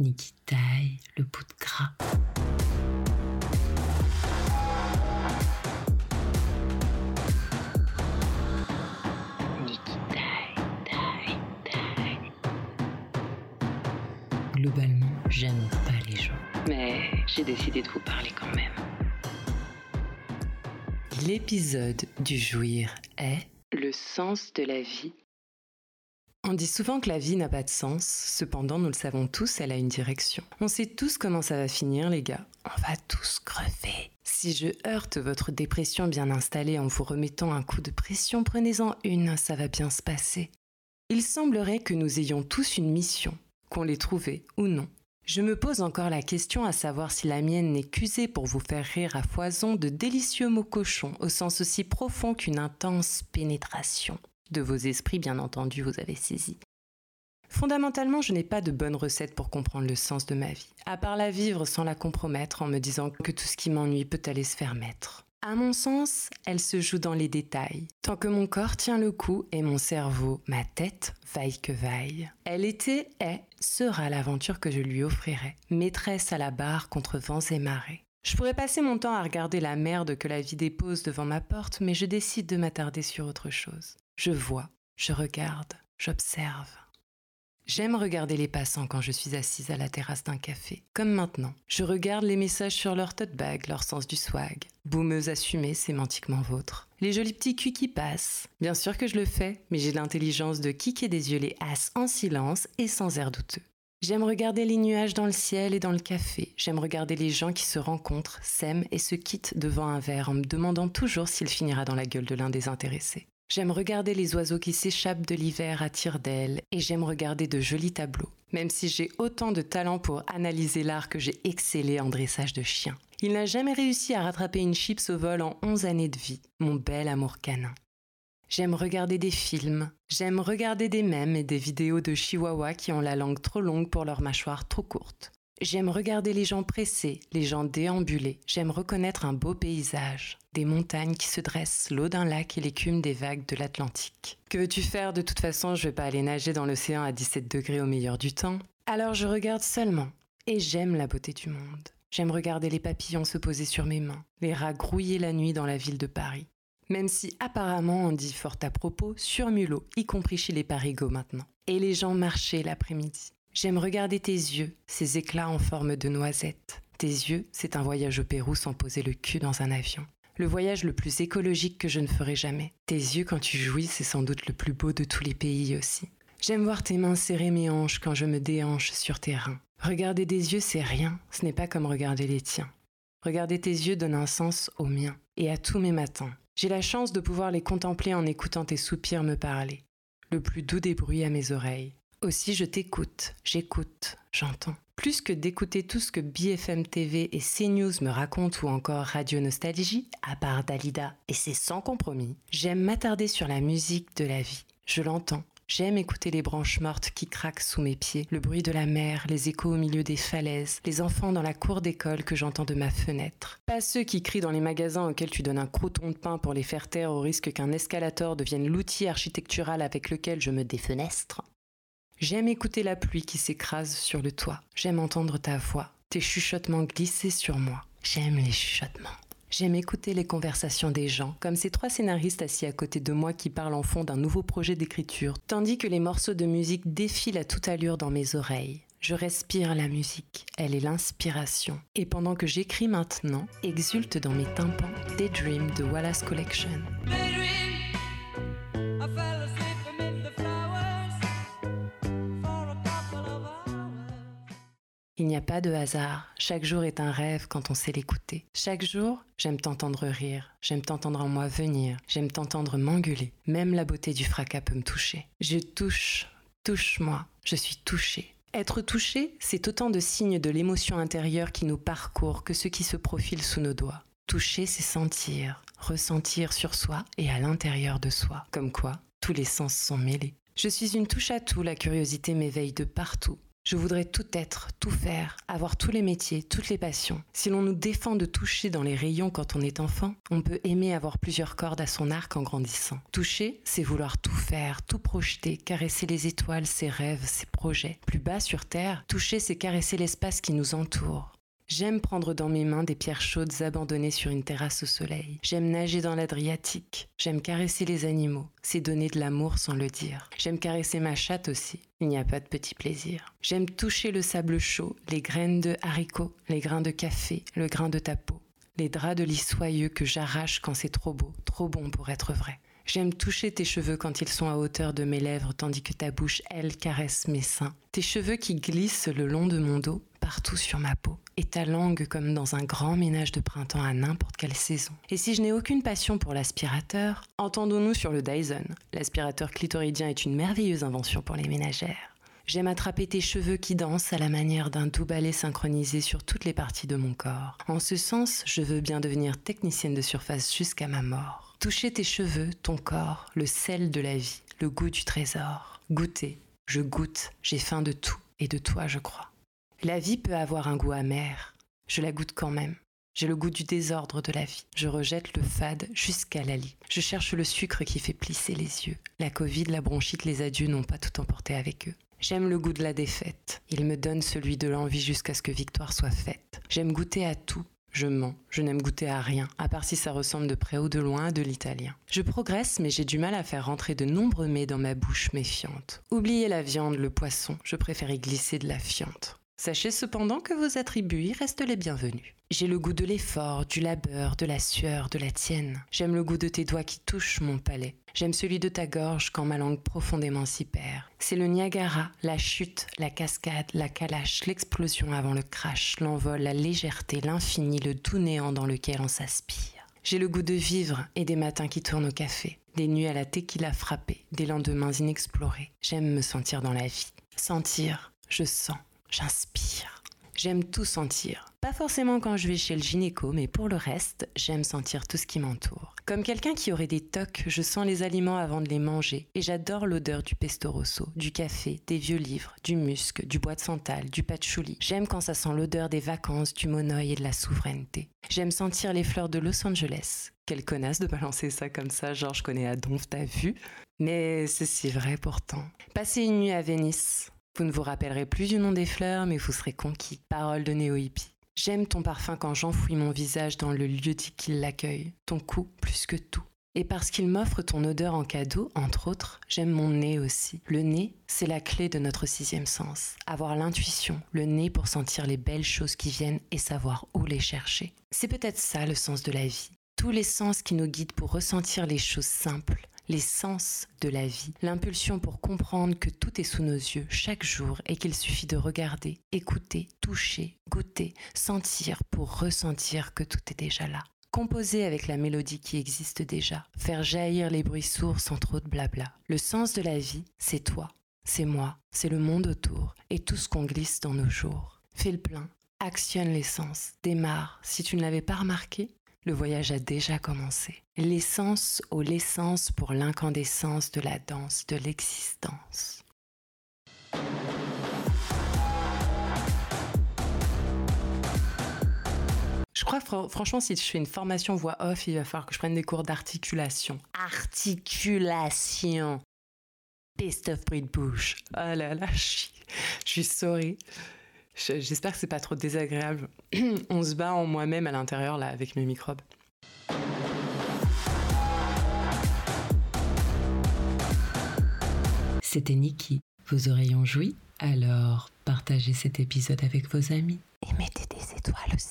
Niki taille le bout de gras. Niki taille, taille, taille. Globalement, j'aime pas les gens. Mais j'ai décidé de vous parler quand même. L'épisode du jouir est le sens de la vie on dit souvent que la vie n'a pas de sens, cependant nous le savons tous, elle a une direction. On sait tous comment ça va finir les gars, on va tous crever. Si je heurte votre dépression bien installée en vous remettant un coup de pression, prenez-en une, ça va bien se passer. Il semblerait que nous ayons tous une mission, qu'on l'ait trouvée ou non. Je me pose encore la question à savoir si la mienne n'est qu'usée pour vous faire rire à foison de délicieux mots cochons, au sens aussi profond qu'une intense pénétration de vos esprits, bien entendu, vous avez saisi. Fondamentalement, je n'ai pas de bonne recette pour comprendre le sens de ma vie, à part la vivre sans la compromettre en me disant que tout ce qui m'ennuie peut aller se faire mettre. À mon sens, elle se joue dans les détails. Tant que mon corps tient le coup et mon cerveau, ma tête, vaille que vaille. Elle était, est, sera l'aventure que je lui offrirai, maîtresse à la barre contre vents et marées. Je pourrais passer mon temps à regarder la merde que la vie dépose devant ma porte, mais je décide de m'attarder sur autre chose. Je vois, je regarde, j'observe. J'aime regarder les passants quand je suis assise à la terrasse d'un café. Comme maintenant, je regarde les messages sur leur tote bag, leur sens du swag. Boumeuse assumée, sémantiquement vôtre. Les jolis petits culs qui passent. Bien sûr que je le fais, mais j'ai l'intelligence de kicker des yeux les as en silence et sans air douteux. J'aime regarder les nuages dans le ciel et dans le café. J'aime regarder les gens qui se rencontrent, s'aiment et se quittent devant un verre en me demandant toujours s'il finira dans la gueule de l'un des intéressés. J'aime regarder les oiseaux qui s'échappent de l'hiver à tire d'ailes et j'aime regarder de jolis tableaux, même si j'ai autant de talent pour analyser l'art que j'ai excellé en dressage de chiens. Il n'a jamais réussi à rattraper une chips au vol en 11 années de vie, mon bel amour canin. J'aime regarder des films, j'aime regarder des mèmes et des vidéos de chihuahuas qui ont la langue trop longue pour leur mâchoire trop courte. J'aime regarder les gens pressés, les gens déambuler. J'aime reconnaître un beau paysage, des montagnes qui se dressent, l'eau d'un lac et l'écume des vagues de l'Atlantique. Que veux-tu faire? De toute façon, je vais pas aller nager dans l'océan à 17 degrés au meilleur du temps. Alors je regarde seulement. Et j'aime la beauté du monde. J'aime regarder les papillons se poser sur mes mains, les rats grouiller la nuit dans la ville de Paris. Même si apparemment on dit fort à propos sur mulot, y compris chez les parigots maintenant. Et les gens marcher l'après-midi. J'aime regarder tes yeux, ces éclats en forme de noisettes. Tes yeux, c'est un voyage au Pérou sans poser le cul dans un avion. Le voyage le plus écologique que je ne ferai jamais. Tes yeux quand tu jouis, c'est sans doute le plus beau de tous les pays aussi. J'aime voir tes mains serrer mes hanches quand je me déhanche sur tes reins. Regarder des yeux, c'est rien, ce n'est pas comme regarder les tiens. Regarder tes yeux donne un sens aux miens et à tous mes matins. J'ai la chance de pouvoir les contempler en écoutant tes soupirs me parler. Le plus doux des bruits à mes oreilles. Aussi, je t'écoute, j'écoute, j'entends. Plus que d'écouter tout ce que BFM TV et CNews me racontent ou encore Radio Nostalgie, à part Dalida, et c'est sans compromis, j'aime m'attarder sur la musique de la vie. Je l'entends. J'aime écouter les branches mortes qui craquent sous mes pieds, le bruit de la mer, les échos au milieu des falaises, les enfants dans la cour d'école que j'entends de ma fenêtre. Pas ceux qui crient dans les magasins auxquels tu donnes un croton de pain pour les faire taire au risque qu'un escalator devienne l'outil architectural avec lequel je me défenestre. J'aime écouter la pluie qui s'écrase sur le toit. J'aime entendre ta voix, tes chuchotements glisser sur moi. J'aime les chuchotements. J'aime écouter les conversations des gens, comme ces trois scénaristes assis à côté de moi qui parlent en fond d'un nouveau projet d'écriture, tandis que les morceaux de musique défilent à toute allure dans mes oreilles. Je respire la musique, elle est l'inspiration. Et pendant que j'écris maintenant, exulte dans mes tympans Daydream de Wallace Collection. Il n'y a pas de hasard, chaque jour est un rêve quand on sait l'écouter. Chaque jour, j'aime t'entendre rire, j'aime t'entendre en moi venir, j'aime t'entendre m'engueuler. Même la beauté du fracas peut me toucher. Je touche, touche-moi, je suis touchée. Être touché, c'est autant de signes de l'émotion intérieure qui nous parcourt que ce qui se profile sous nos doigts. Toucher, c'est sentir, ressentir sur soi et à l'intérieur de soi. Comme quoi, tous les sens sont mêlés. Je suis une touche à tout, la curiosité m'éveille de partout. Je voudrais tout être, tout faire, avoir tous les métiers, toutes les passions. Si l'on nous défend de toucher dans les rayons quand on est enfant, on peut aimer avoir plusieurs cordes à son arc en grandissant. Toucher, c'est vouloir tout faire, tout projeter, caresser les étoiles, ses rêves, ses projets. Plus bas sur Terre, toucher, c'est caresser l'espace qui nous entoure. J'aime prendre dans mes mains des pierres chaudes abandonnées sur une terrasse au soleil. J'aime nager dans l'Adriatique. J'aime caresser les animaux. C'est donner de l'amour sans le dire. J'aime caresser ma chatte aussi. Il n'y a pas de petit plaisir. J'aime toucher le sable chaud, les graines de haricots, les grains de café, le grain de ta peau, les draps de lit soyeux que j'arrache quand c'est trop beau, trop bon pour être vrai. J'aime toucher tes cheveux quand ils sont à hauteur de mes lèvres tandis que ta bouche, elle, caresse mes seins. Tes cheveux qui glissent le long de mon dos, partout sur ma peau. Et ta langue comme dans un grand ménage de printemps à n'importe quelle saison. Et si je n'ai aucune passion pour l'aspirateur, entendons-nous sur le Dyson. L'aspirateur clitoridien est une merveilleuse invention pour les ménagères. J'aime attraper tes cheveux qui dansent à la manière d'un doux ballet synchronisé sur toutes les parties de mon corps. En ce sens, je veux bien devenir technicienne de surface jusqu'à ma mort. Toucher tes cheveux, ton corps, le sel de la vie, le goût du trésor. Goûter, je goûte, j'ai faim de tout et de toi, je crois. La vie peut avoir un goût amer, je la goûte quand même. J'ai le goût du désordre de la vie. Je rejette le fade jusqu'à la lie. Je cherche le sucre qui fait plisser les yeux. La Covid, la bronchite, les adieux n'ont pas tout emporté avec eux. J'aime le goût de la défaite. Il me donne celui de l'envie jusqu'à ce que victoire soit faite. J'aime goûter à tout, je mens, je n'aime goûter à rien, à part si ça ressemble de près ou de loin à de l'italien. Je progresse, mais j'ai du mal à faire rentrer de nombreux mets dans ma bouche méfiante. Oubliez la viande, le poisson, je préfère y glisser de la fiente. Sachez cependant que vos attributs restent les bienvenus. J'ai le goût de l'effort, du labeur, de la sueur, de la tienne. J'aime le goût de tes doigts qui touchent mon palais. J'aime celui de ta gorge quand ma langue profondément s'y perd. C'est le Niagara, la chute, la cascade, la calache, l'explosion avant le crash, l'envol, la légèreté, l'infini, le doux néant dans lequel on s'aspire. J'ai le goût de vivre et des matins qui tournent au café, des nuits à la tequila frappée, des lendemains inexplorés. J'aime me sentir dans la vie. Sentir, je sens. J'inspire. J'aime tout sentir. Pas forcément quand je vais chez le gynéco, mais pour le reste, j'aime sentir tout ce qui m'entoure. Comme quelqu'un qui aurait des tocs, je sens les aliments avant de les manger et j'adore l'odeur du pesto rosso, du café, des vieux livres, du musc, du bois de santal, du patchouli. J'aime quand ça sent l'odeur des vacances, du monoeil et de la souveraineté. J'aime sentir les fleurs de Los Angeles. Quelle connasse de balancer ça comme ça, genre je connais Adonf, t'as vu? Mais c'est si vrai pourtant. Passer une nuit à Venise, vous ne vous rappellerez plus du nom des fleurs, mais vous serez conquis. Parole de néo-hippie. J'aime ton parfum quand j'enfouis mon visage dans le lieu dit qu'il l'accueille, ton cou plus que tout. Et parce qu'il m'offre ton odeur en cadeau, entre autres, j'aime mon nez aussi. Le nez, c'est la clé de notre sixième sens. Avoir l'intuition, le nez pour sentir les belles choses qui viennent et savoir où les chercher. C'est peut-être ça le sens de la vie. Tous les sens qui nous guident pour ressentir les choses simples, les sens de la vie, l'impulsion pour comprendre que tout est sous nos yeux chaque jour et qu'il suffit de regarder, écouter, toucher, goûter, sentir pour ressentir que tout est déjà là. Composer avec la mélodie qui existe déjà, faire jaillir les bruits sourds sans trop de blabla. Le sens de la vie, c'est toi, c'est moi, c'est le monde autour et tout ce qu'on glisse dans nos jours. Fais le plein, actionne l'essence, démarre. Si tu ne l'avais pas remarqué, le voyage a déjà commencé. L'essence ou l'essence pour l'incandescence de la danse de l'existence. Je crois franchement si je fais une formation voix off, il va falloir que je prenne des cours d'articulation. Articulation. Best of bruit de bouche. Oh là là, je suis, sorry. J'espère que c'est pas trop désagréable. On se bat en moi-même à l'intérieur là avec mes microbes. C'était Niki. Vos oreilles ont joui Alors partagez cet épisode avec vos amis et mettez des étoiles aussi.